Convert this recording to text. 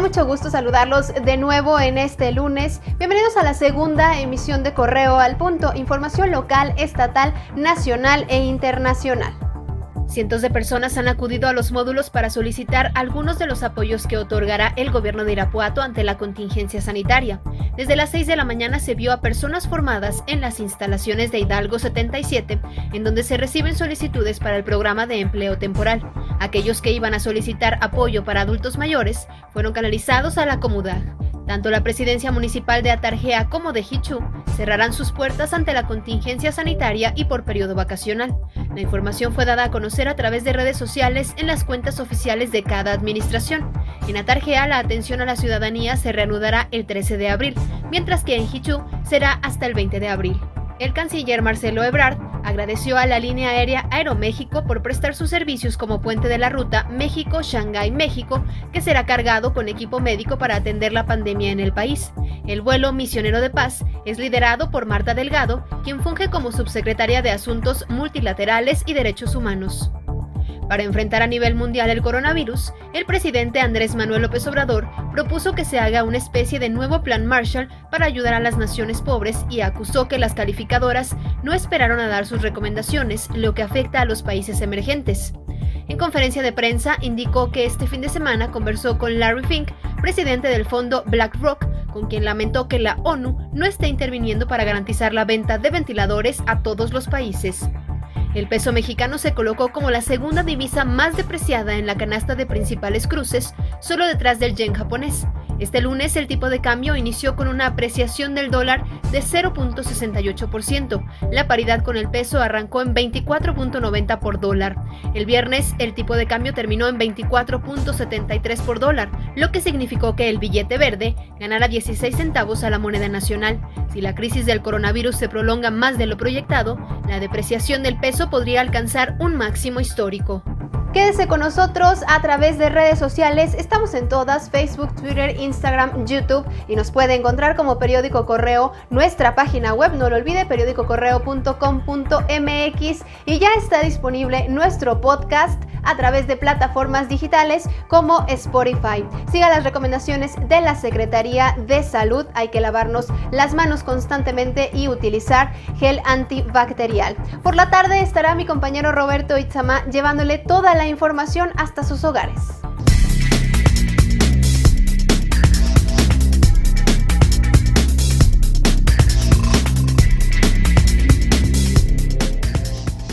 mucho gusto saludarlos de nuevo en este lunes. Bienvenidos a la segunda emisión de Correo al Punto, información local, estatal, nacional e internacional. Cientos de personas han acudido a los módulos para solicitar algunos de los apoyos que otorgará el gobierno de Irapuato ante la contingencia sanitaria. Desde las 6 de la mañana se vio a personas formadas en las instalaciones de Hidalgo 77, en donde se reciben solicitudes para el programa de empleo temporal. Aquellos que iban a solicitar apoyo para adultos mayores fueron canalizados a la Comudag. Tanto la presidencia municipal de Atarjea como de Hichu cerrarán sus puertas ante la contingencia sanitaria y por periodo vacacional. La información fue dada a conocer a través de redes sociales en las cuentas oficiales de cada administración. En Atarjea la atención a la ciudadanía se reanudará el 13 de abril, mientras que en Hichu será hasta el 20 de abril. El canciller Marcelo Ebrard agradeció a la línea aérea Aeroméxico por prestar sus servicios como puente de la ruta México-Shanghái-México, que será cargado con equipo médico para atender la pandemia en el país. El vuelo Misionero de Paz es liderado por Marta Delgado, quien funge como subsecretaria de Asuntos Multilaterales y Derechos Humanos. Para enfrentar a nivel mundial el coronavirus, el presidente Andrés Manuel López Obrador propuso que se haga una especie de nuevo plan Marshall para ayudar a las naciones pobres y acusó que las calificadoras no esperaron a dar sus recomendaciones, lo que afecta a los países emergentes. En conferencia de prensa indicó que este fin de semana conversó con Larry Fink, presidente del fondo BlackRock, con quien lamentó que la ONU no esté interviniendo para garantizar la venta de ventiladores a todos los países. El peso mexicano se colocó como la segunda divisa más depreciada en la canasta de principales cruces, solo detrás del yen japonés. Este lunes el tipo de cambio inició con una apreciación del dólar de 0.68%. La paridad con el peso arrancó en 24.90 por dólar. El viernes el tipo de cambio terminó en 24.73 por dólar, lo que significó que el billete verde ganara 16 centavos a la moneda nacional. Si la crisis del coronavirus se prolonga más de lo proyectado, la depreciación del peso podría alcanzar un máximo histórico. Quédese con nosotros a través de redes sociales. Estamos en todas, Facebook, Twitter, Instagram, YouTube y nos puede encontrar como Periódico Correo, nuestra página web, no lo olvide, periódicocorreo.com.mx y ya está disponible nuestro podcast a través de plataformas digitales como Spotify. Siga las recomendaciones de la Secretaría de Salud. Hay que lavarnos las manos constantemente y utilizar gel antibacterial. Por la tarde estará mi compañero Roberto Itzama llevándole toda la información hasta sus hogares.